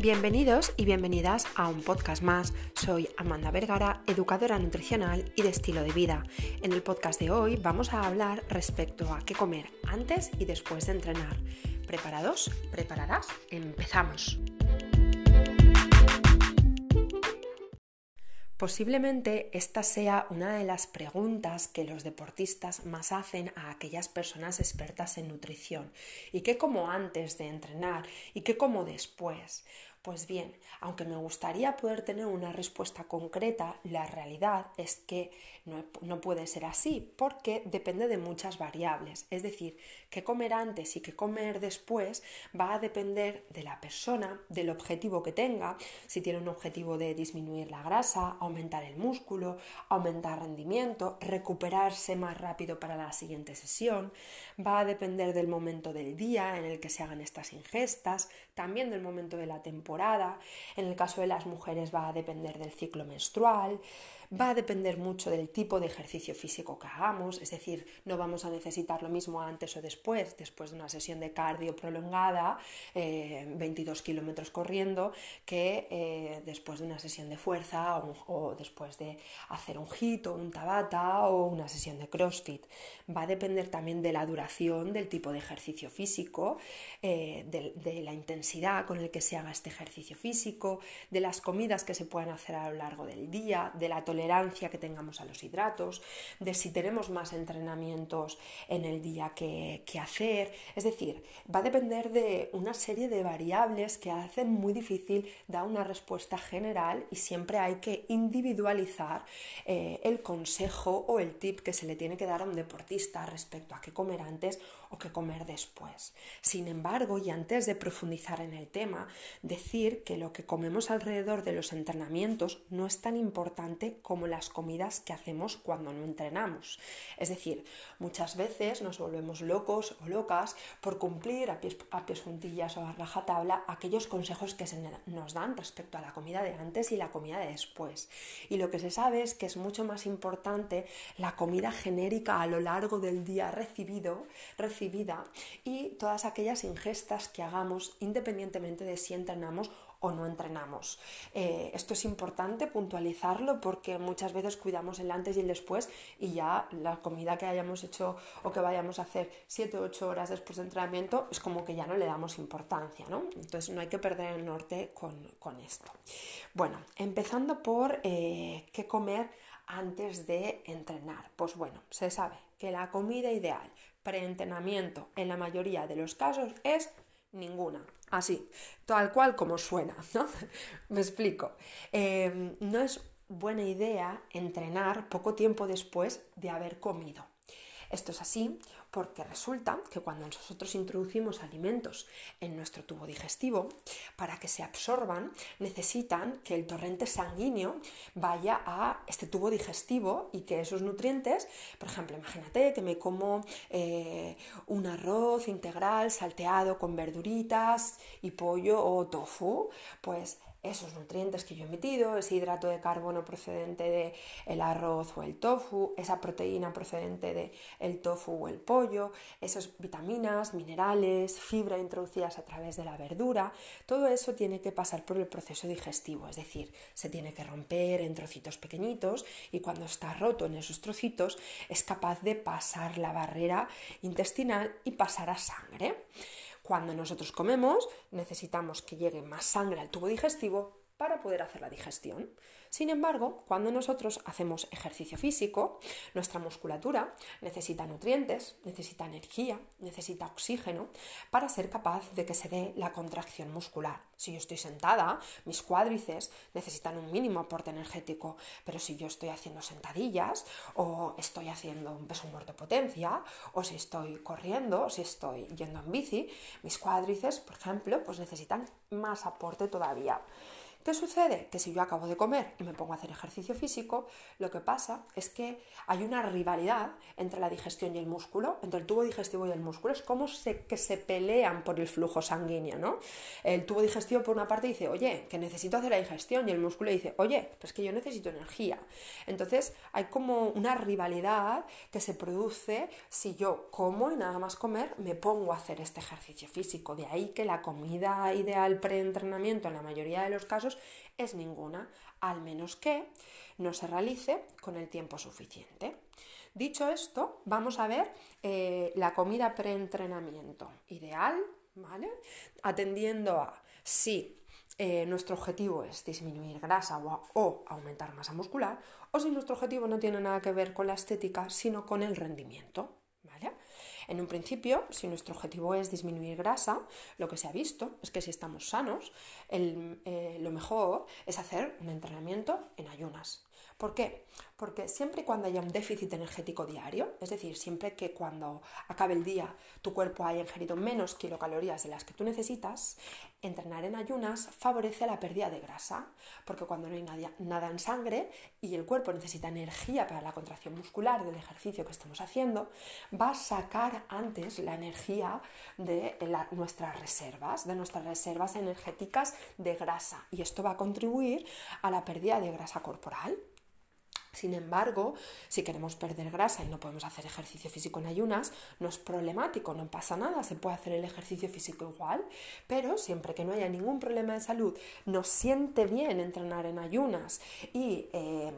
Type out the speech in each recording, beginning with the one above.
Bienvenidos y bienvenidas a un podcast más. Soy Amanda Vergara, educadora nutricional y de estilo de vida. En el podcast de hoy vamos a hablar respecto a qué comer antes y después de entrenar. ¿Preparados? ¿Preparadas? Empezamos. Posiblemente esta sea una de las preguntas que los deportistas más hacen a aquellas personas expertas en nutrición. ¿Y qué como antes de entrenar? ¿Y qué como después? Pues bien, aunque me gustaría poder tener una respuesta concreta, la realidad es que no, puede ser así porque depende de muchas variables. Es decir, qué comer antes y qué comer después va a depender de la persona, del objetivo que tenga, si tiene un objetivo de disminuir la grasa, aumentar el músculo, aumentar rendimiento, recuperarse más rápido para la siguiente sesión. Va a depender del momento del día en el que se hagan estas ingestas, también del momento de la temporada en el caso de las mujeres va a depender del ciclo menstrual, Va a depender mucho del tipo de ejercicio físico que hagamos, es decir, no vamos a necesitar lo mismo antes o después, después de una sesión de cardio prolongada, 22 eh, kilómetros corriendo, que eh, después de una sesión de fuerza o, después de hacer un hit un tabata o una sesión de crossfit. Va a depender también de la duración, del tipo de ejercicio físico, eh, de la intensidad con el que se haga este ejercicio físico, de las comidas que se puedan hacer a lo largo del día, de la tolerancia tolerancia que tengamos a los hidratos, de si tenemos más entrenamientos en el día que, hacer. Es decir, va a depender de una serie de variables que hacen muy difícil dar una respuesta general y siempre hay que individualizar eh, el consejo o el tip que se le tiene que dar a un deportista respecto a qué comer antes o qué comer después. Sin embargo, y antes de profundizar en el tema, decir que lo que comemos alrededor de los entrenamientos no es tan importante como las comidas que hacemos cuando no entrenamos. Es decir, muchas veces nos volvemos locos o locas por cumplir a pies, a pies juntillas o a rajatabla aquellos consejos que se nos dan respecto a la comida de antes y la comida de después. Y lo que se sabe es que es mucho más importante la comida genérica a lo largo del día recibido, y todas aquellas ingestas que hagamos independientemente de si entrenamos o no entrenamos. Eh, esto es importante puntualizarlo porque muchas veces cuidamos el antes y el después y ya la comida que hayamos hecho o que vayamos a hacer 7 o 8 horas después de entrenamiento es como que ya no le damos importancia, ¿no? Entonces no hay que perder el norte con, esto. Bueno, empezando por eh, qué comer antes de entrenar. Pues bueno, se sabe que la comida ideal pre-entrenamiento en la mayoría de los casos es ninguna. Así, tal cual como suena, ¿no? Me explico. Em, no es buena idea entrenar poco tiempo después de haber comido. Esto es así porque resulta que cuando nosotros introducimos alimentos en nuestro tubo digestivo, para que se absorban necesitan que el torrente sanguíneo vaya a este tubo digestivo y que esos nutrientes, por ejemplo, imagínate que me como eh, un arroz integral salteado con verduritas y pollo o tofu, pues esos nutrientes que yo he metido, ese hidrato de carbono procedente del arroz o el tofu, esa proteína procedente del el tofu o el pollo, esas vitaminas, minerales, fibra introducidas a través de la verdura, todo eso tiene que pasar por el proceso digestivo, es decir, se tiene que romper en trocitos pequeñitos y cuando está roto en esos trocitos es capaz de pasar la barrera intestinal y pasar a sangre. Cuando nosotros comemos, necesitamos que llegue más sangre al tubo digestivo para poder hacer la digestión. Sin embargo, cuando nosotros hacemos ejercicio físico, nuestra musculatura necesita nutrientes, necesita energía, necesita oxígeno para ser capaz de que se dé la contracción muscular. Si yo estoy sentada, mis cuádrices necesitan un mínimo aporte energético, pero si yo estoy haciendo sentadillas o estoy haciendo un peso muerto potencia o si estoy corriendo o si estoy yendo en bici, mis cuádrices, por ejemplo, pues necesitan más aporte todavía. ¿Qué sucede? Que si yo acabo de comer y me pongo a hacer ejercicio físico, lo que pasa es que hay una rivalidad entre la digestión y el músculo, entre el tubo digestivo y el músculo. Es como que se pelean por el flujo sanguíneo, ¿no? El tubo digestivo por una parte dice, oye, que necesito hacer la digestión, y el músculo dice, oye, pues que yo necesito energía. Entonces hay como una rivalidad que se produce si yo como y nada más comer me pongo a hacer este ejercicio físico. De ahí que la comida ideal pre-entrenamiento en la mayoría de los casos es ninguna, al menos que no se realice con el tiempo suficiente. Dicho esto, vamos a ver eh, la comida preentrenamiento ideal, ¿vale? Atendiendo a si eh, nuestro objetivo es disminuir grasa o, o, aumentar masa muscular, o si nuestro objetivo no tiene nada que ver con la estética, sino con el rendimiento. En un principio, si nuestro objetivo es disminuir grasa, lo que se ha visto es que si estamos sanos, eh, lo mejor es hacer un entrenamiento en ayunas. ¿Por qué? Porque siempre y cuando haya un déficit energético diario, es decir, siempre que cuando acabe el día tu cuerpo haya ingerido menos kilocalorías de las que tú necesitas, entrenar en ayunas favorece la pérdida de grasa, porque cuando no hay nada en sangre y el cuerpo necesita energía para la contracción muscular del ejercicio que estamos haciendo, va a sacar antes la energía de nuestras reservas, de nuestras reservas energéticas de grasa, y esto va a contribuir a la pérdida de grasa corporal. Sin embargo, si queremos perder grasa y no podemos hacer ejercicio físico en ayunas, no es problemático, no pasa nada, se puede hacer el ejercicio físico igual, pero siempre que no haya ningún problema de salud, nos siente bien entrenar en ayunas y, eh,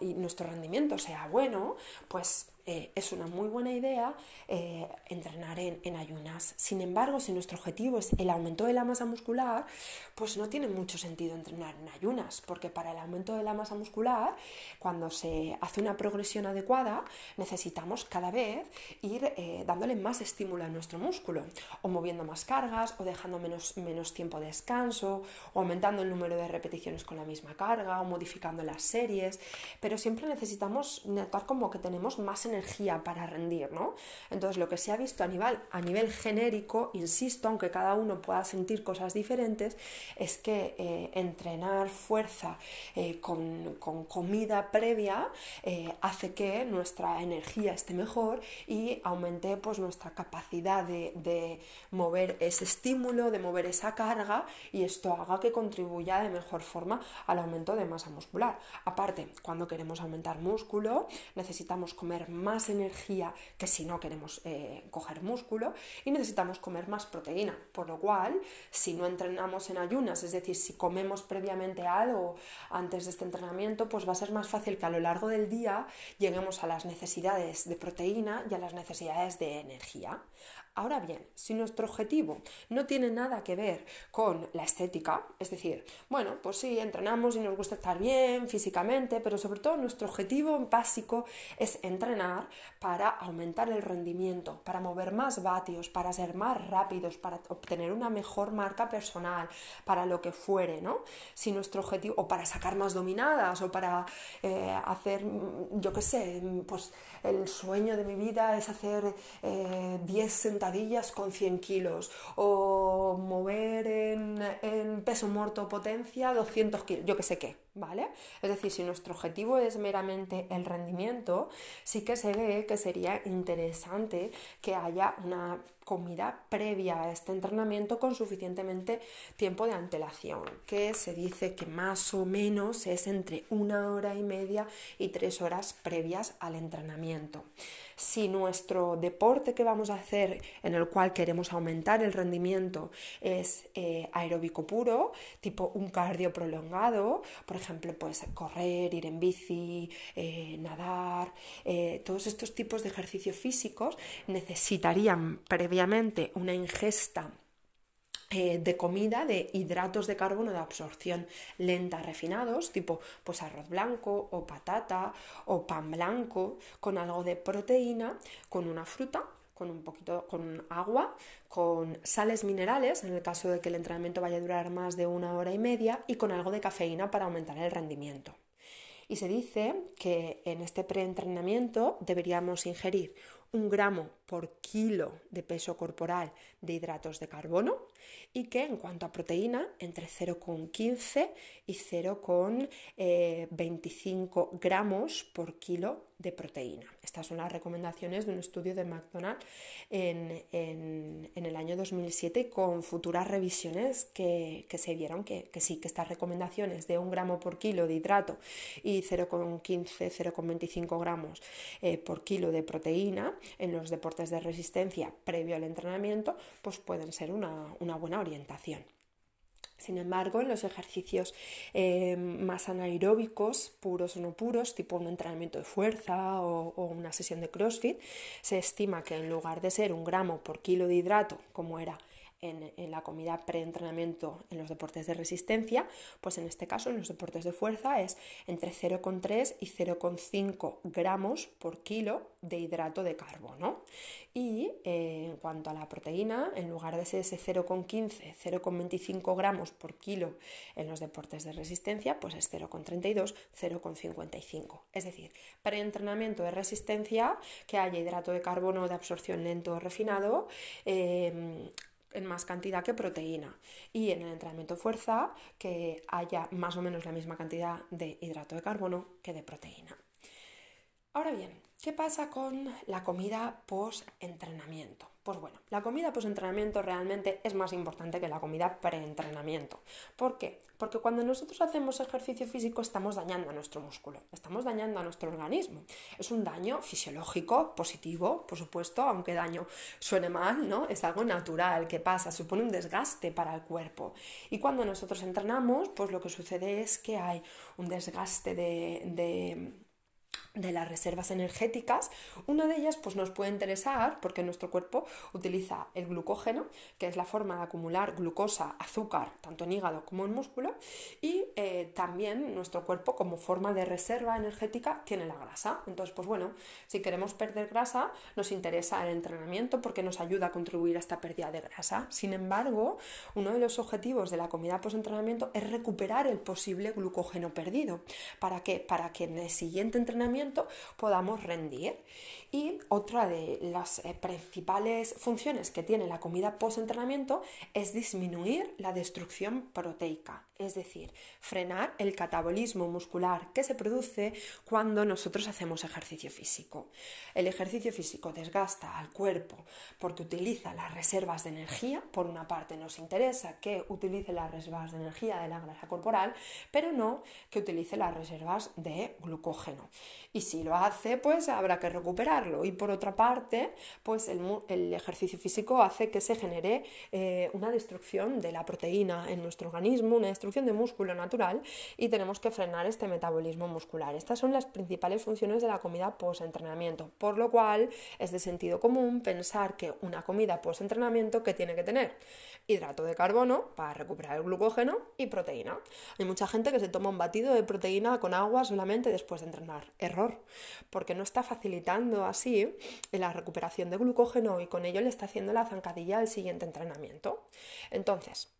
y nuestro rendimiento sea bueno, pues eh, es una muy buena idea eh, entrenar en, ayunas. Sin embargo, si nuestro objetivo es el aumento de la masa muscular, pues no tiene mucho sentido entrenar en ayunas, porque para el aumento de la masa muscular, cuando se hace una progresión adecuada, necesitamos cada vez ir eh, dándole más estímulo a nuestro músculo, o moviendo más cargas, o dejando menos, menos tiempo de descanso, o aumentando el número de repeticiones con la misma carga, o modificando las series, pero siempre necesitamos notar como que tenemos más energía para rendir, ¿no? Entonces, lo que se ha visto a nivel, a nivel genérico, insisto, aunque cada uno pueda sentir cosas diferentes, es que eh, entrenar fuerza eh, con, comida previa eh, hace que nuestra energía esté mejor y aumente pues, nuestra capacidad de, de mover ese estímulo, de mover esa carga y esto haga que contribuya de mejor forma al aumento de masa muscular. Aparte, cuando queremos aumentar músculo, necesitamos comer más energía que si no queremos eh, coger músculo y necesitamos comer más proteína. Por lo cual, si no entrenamos en ayunas, es decir, si comemos previamente algo antes de este entrenamiento, pues va a ser más fácil que a lo largo del día lleguemos a las necesidades de proteína y a las necesidades de energía. Ahora bien, si nuestro objetivo no tiene nada que ver con la estética, es decir, bueno, pues sí, entrenamos y nos gusta estar bien físicamente, pero sobre todo nuestro objetivo básico es entrenar para aumentar el rendimiento, para mover más vatios, para ser más rápidos, para obtener una mejor marca personal, para lo que fuere, ¿no? Si nuestro objetivo, o para sacar más dominadas, o para eh, hacer, yo qué sé, pues el sueño de mi vida es hacer 10 eh, sentadillas con 100 kilos o mover en, en peso muerto potencia 200 kilos, yo que sé qué. ¿Vale? Es decir, si nuestro objetivo es meramente el rendimiento, sí que se ve que sería interesante que haya una comida previa a este entrenamiento con suficientemente tiempo de antelación, que se dice que más o menos es entre una hora y media y tres horas previas al entrenamiento. Si nuestro deporte que vamos a hacer, en el cual queremos aumentar el rendimiento, es eh, aeróbico puro, tipo un cardio prolongado, por ejemplo, pues correr, ir en bici, eh, nadar, eh, todos estos tipos de ejercicios físicos necesitarían previamente una ingesta eh, de comida de hidratos de carbono de absorción lenta refinados, tipo pues arroz blanco o patata o pan blanco con algo de proteína, con una fruta con un poquito con agua, con sales minerales, en el caso de que el entrenamiento vaya a durar más de una hora y media, y con algo de cafeína para aumentar el rendimiento. Y se dice que en este preentrenamiento deberíamos ingerir un gramo por kilo de peso corporal de hidratos de carbono y que en cuanto a proteína entre 0,15 y 0,25 eh, gramos por kilo de proteína. Estas son las recomendaciones de un estudio de McDonald's en, el año 2007 con futuras revisiones que, se vieron que, sí, que estas recomendaciones de un gramo por kilo de hidrato y 0,15, 0,25 gramos eh, por kilo de proteína en los deportes de resistencia previo al entrenamiento, pues pueden ser una, buena orientación. Sin embargo, en los ejercicios eh, más anaeróbicos, puros o no puros, tipo un entrenamiento de fuerza o, una sesión de CrossFit, se estima que en lugar de ser un gramo por kilo de hidrato, como era en, la comida preentrenamiento en los deportes de resistencia, pues en este caso en los deportes de fuerza es entre 0,3 y 0,5 gramos por kilo de hidrato de carbono. Y eh, en cuanto a la proteína, en lugar de ser ese 0,15, 0,25 gramos por kilo en los deportes de resistencia, pues es 0,32, 0,55. Es decir, preentrenamiento de resistencia, que haya hidrato de carbono de absorción lento o refinado, eh, en más cantidad que proteína y en el entrenamiento fuerza que haya más o menos la misma cantidad de hidrato de carbono que de proteína. Ahora bien, ¿qué pasa con la comida post-entrenamiento? Pues bueno, la comida post-entrenamiento realmente es más importante que la comida pre-entrenamiento. ¿Por qué? Porque cuando nosotros hacemos ejercicio físico estamos dañando a nuestro músculo, estamos dañando a nuestro organismo. Es un daño fisiológico, positivo, por supuesto, aunque daño suene mal, ¿no? Es algo natural que pasa, supone un desgaste para el cuerpo. Y cuando nosotros entrenamos, pues lo que sucede es que hay un desgaste de de las reservas energéticas, una de ellas pues nos puede interesar porque nuestro cuerpo utiliza el glucógeno, que es la forma de acumular glucosa, azúcar, tanto en hígado como en músculo, y eh, también nuestro cuerpo como forma de reserva energética tiene la grasa. Entonces, pues bueno, si queremos perder grasa, nos interesa el entrenamiento porque nos ayuda a contribuir a esta pérdida de grasa. Sin embargo, uno de los objetivos de la comida post-entrenamiento es recuperar el posible glucógeno perdido. ¿Para qué? Para que en el siguiente entrenamiento podamos rendir. Y otra de las eh, principales funciones que tiene la comida post-entrenamiento es disminuir la destrucción proteica, es decir, frenar el catabolismo muscular que se produce cuando nosotros hacemos ejercicio físico. El ejercicio físico desgasta al cuerpo porque utiliza las reservas de energía. Por una parte nos interesa que utilice las reservas de energía de la grasa corporal, pero no que utilice las reservas de glucógeno y si lo hace, pues habrá que Y por otra parte, pues el, ejercicio físico hace que se genere eh, una destrucción de la proteína en nuestro organismo, una destrucción de músculo natural y tenemos que frenar este metabolismo muscular. Estas son las principales funciones de la comida post-entrenamiento, por lo cual es de sentido común pensar que una comida post-entrenamiento que tiene que tener hidrato de carbono para recuperar el glucógeno y proteína. Hay mucha gente que se toma un batido de proteína con agua solamente después de entrenar. Error, porque no está facilitando así la recuperación de glucógeno y con ello le está haciendo la zancadilla al siguiente entrenamiento. Entonces,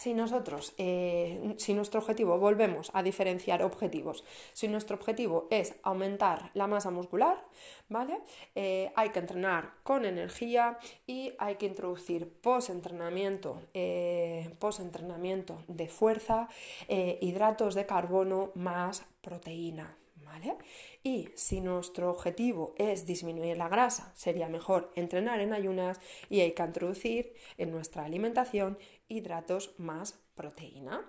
si nosotros, eh, si nuestro objetivo, volvemos a diferenciar objetivos, si nuestro objetivo es aumentar la masa muscular, ¿vale? Eh, hay que entrenar con energía y hay que introducir post-entrenamiento, eh, post-entrenamiento de fuerza, hidratos de carbono más proteína, Y si nuestro objetivo es disminuir la grasa, sería mejor entrenar en ayunas y hay que introducir en nuestra alimentación hidratos más proteína.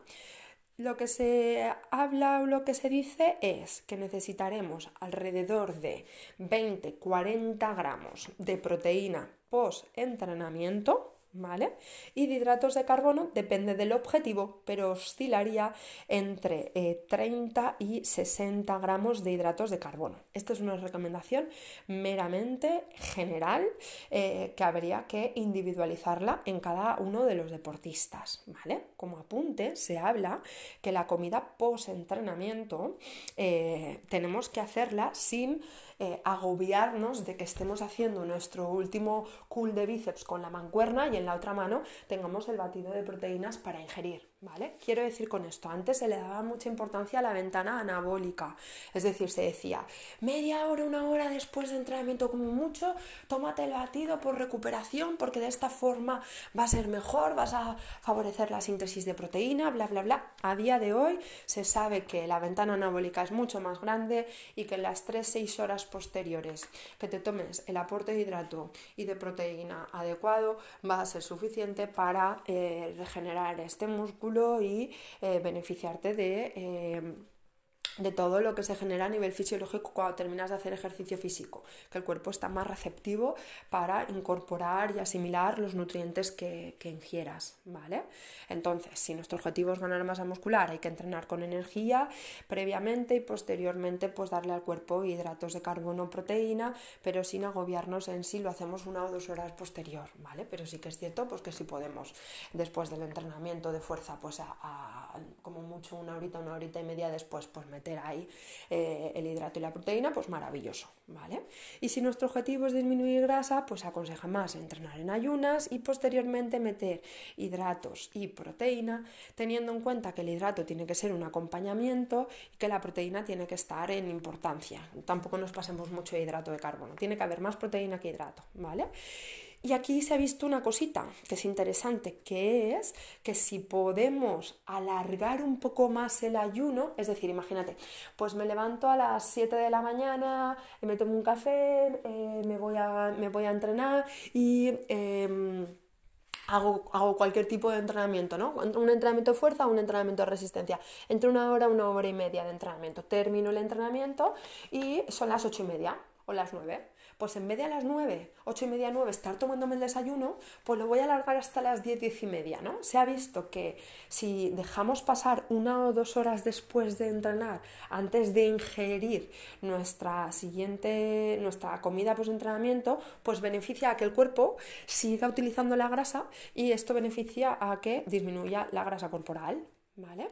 Lo que se habla o lo que se dice es que necesitaremos alrededor de 20-40 gramos de proteína post-entrenamiento ¿vale? Y de hidratos de carbono depende del objetivo, pero oscilaría entre 30 eh, y 60 gramos de hidratos de carbono. Esta es una recomendación meramente general eh, que habría que individualizarla en cada uno de los deportistas, ¿vale? Como apunte, se habla que la comida post-entrenamiento eh, tenemos que hacerla sin agobiarnos de que estemos haciendo nuestro último cool de bíceps con la mancuerna y en la otra mano tengamos el batido de proteínas para ingerir. ¿Vale? Quiero decir con esto, antes se le daba mucha importancia a la ventana anabólica, es decir, se decía media hora, una hora después de entrenamiento como mucho, tómate el batido por recuperación porque de esta forma va a ser mejor, vas a favorecer la síntesis de proteína, bla, bla, bla. A día de hoy se sabe que la ventana anabólica es mucho más grande y que en las 3-6 horas posteriores que te tomes el aporte de hidrato y de proteína adecuado va a ser suficiente para eh, regenerar este músculo y eh, beneficiarte de eh, de todo lo que se genera a nivel fisiológico cuando terminas de hacer ejercicio físico, que el cuerpo está más receptivo para incorporar y asimilar los nutrientes que, ingieras, ¿vale? Entonces, si nuestro objetivo es ganar masa muscular, hay que entrenar con energía previamente y posteriormente pues darle al cuerpo hidratos de carbono, proteína, pero sin agobiarnos en si lo hacemos una o dos horas posterior, ¿vale? Pero sí que es cierto pues que si podemos después del entrenamiento de fuerza, pues a, como mucho una horita, una horita y media después, pues meter ahí eh, el hidrato y la proteína, pues maravilloso, ¿vale? Y si nuestro objetivo es disminuir grasa, pues aconseja más entrenar en ayunas y posteriormente meter hidratos y proteína, teniendo en cuenta que el hidrato tiene que ser un acompañamiento y que la proteína tiene que estar en importancia. Tampoco nos pasemos mucho de hidrato de carbono, tiene que haber más proteína que hidrato, ¿vale? Y aquí se ha visto una cosita que es interesante, que es que si podemos alargar un poco más el ayuno, es decir, imagínate, pues me levanto a las 7 de la mañana, me tomo un café, eh, me, voy a, me voy a entrenar y... Em, Hago, hago, cualquier tipo de entrenamiento, ¿no? Un entrenamiento de fuerza un entrenamiento de resistencia. Entre una hora, una hora y media de entrenamiento. Termino el entrenamiento y son las ocho y media o las nueve pues en vez de a las 9, 8 y media, 9 estar tomándome el desayuno, pues lo voy a alargar hasta las 10, 10 y media, ¿no? Se ha visto que si dejamos pasar una o dos horas después de entrenar, antes de ingerir nuestra siguiente, nuestra comida post-entrenamiento, pues beneficia a que el cuerpo siga utilizando la grasa y esto beneficia a que disminuya la grasa corporal, ¿vale?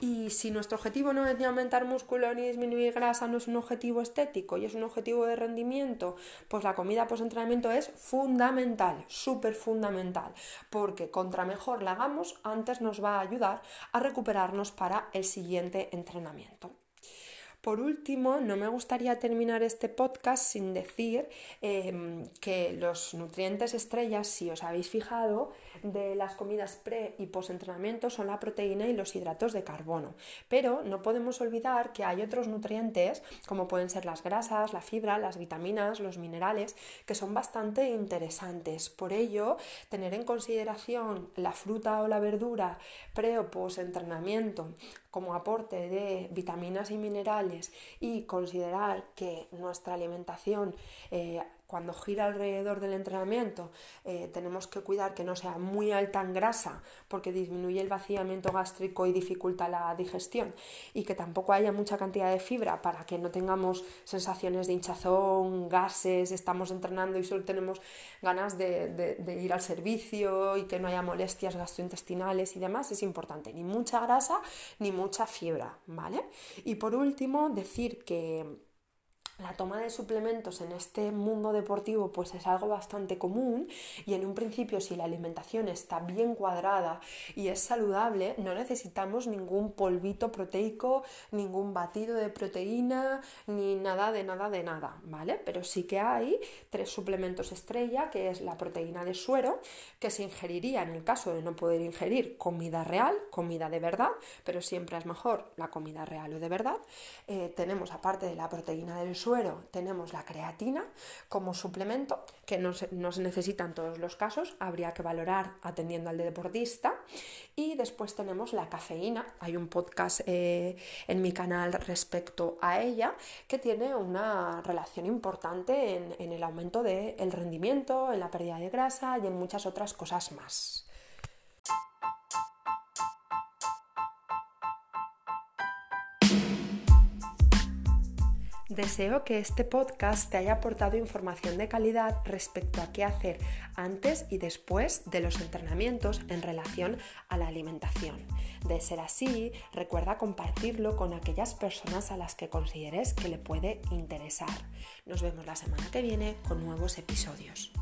Y si nuestro objetivo no es ni aumentar músculo ni disminuir grasa, no es un objetivo estético y es un objetivo de rendimiento, pues la comida post-entrenamiento es fundamental, súper fundamental, porque contra mejor la hagamos, antes nos va a ayudar a recuperarnos para el siguiente entrenamiento. Por último, no me gustaría terminar este podcast sin decir em, que los nutrientes estrellas, si os habéis fijado, de las comidas pre y post entrenamiento son la proteína y los hidratos de carbono. Pero no podemos olvidar que hay otros nutrientes, como pueden ser las grasas, la fibra, las vitaminas, los minerales, que son bastante interesantes. Por ello, tener en consideración la fruta o la verdura pre o post entrenamiento como aporte de vitaminas y minerales y considerar que nuestra alimentación eh, cuando gira alrededor del entrenamiento eh, tenemos que cuidar que no sea muy alta en grasa porque disminuye el vaciamiento gástrico y dificulta la digestión y que tampoco haya mucha cantidad de fibra para que no tengamos sensaciones de hinchazón, gases, estamos entrenando y solo tenemos ganas de, de ir al servicio y que no haya molestias gastrointestinales y demás, es importante, ni mucha grasa ni mucha fibra, ¿vale? Y por último, decir que la toma de suplementos en este mundo deportivo pues es algo bastante común y en un principio si la alimentación está bien cuadrada y es saludable no necesitamos ningún polvito proteico, ningún batido de proteína ni nada de nada de nada, ¿vale? Pero sí que hay tres suplementos estrella que es la proteína de suero que se ingeriría en el caso de no poder ingerir comida real, comida de verdad, pero siempre es mejor la comida real o de verdad. Eh, tenemos aparte de la proteína del suero suero tenemos la creatina como suplemento, que no se, necesita en todos los casos, habría que valorar atendiendo al deportista. Y después tenemos la cafeína, hay un podcast eh, en mi canal respecto a ella que tiene una relación importante en, en el aumento del rendimiento, en la pérdida de grasa y en muchas otras cosas más. Deseo que este podcast te haya aportado información de calidad respecto a qué hacer antes y después de los entrenamientos en relación a la alimentación. De ser así, recuerda compartirlo con aquellas personas a las que consideres que le puede interesar. Nos vemos la semana que viene con nuevos episodios.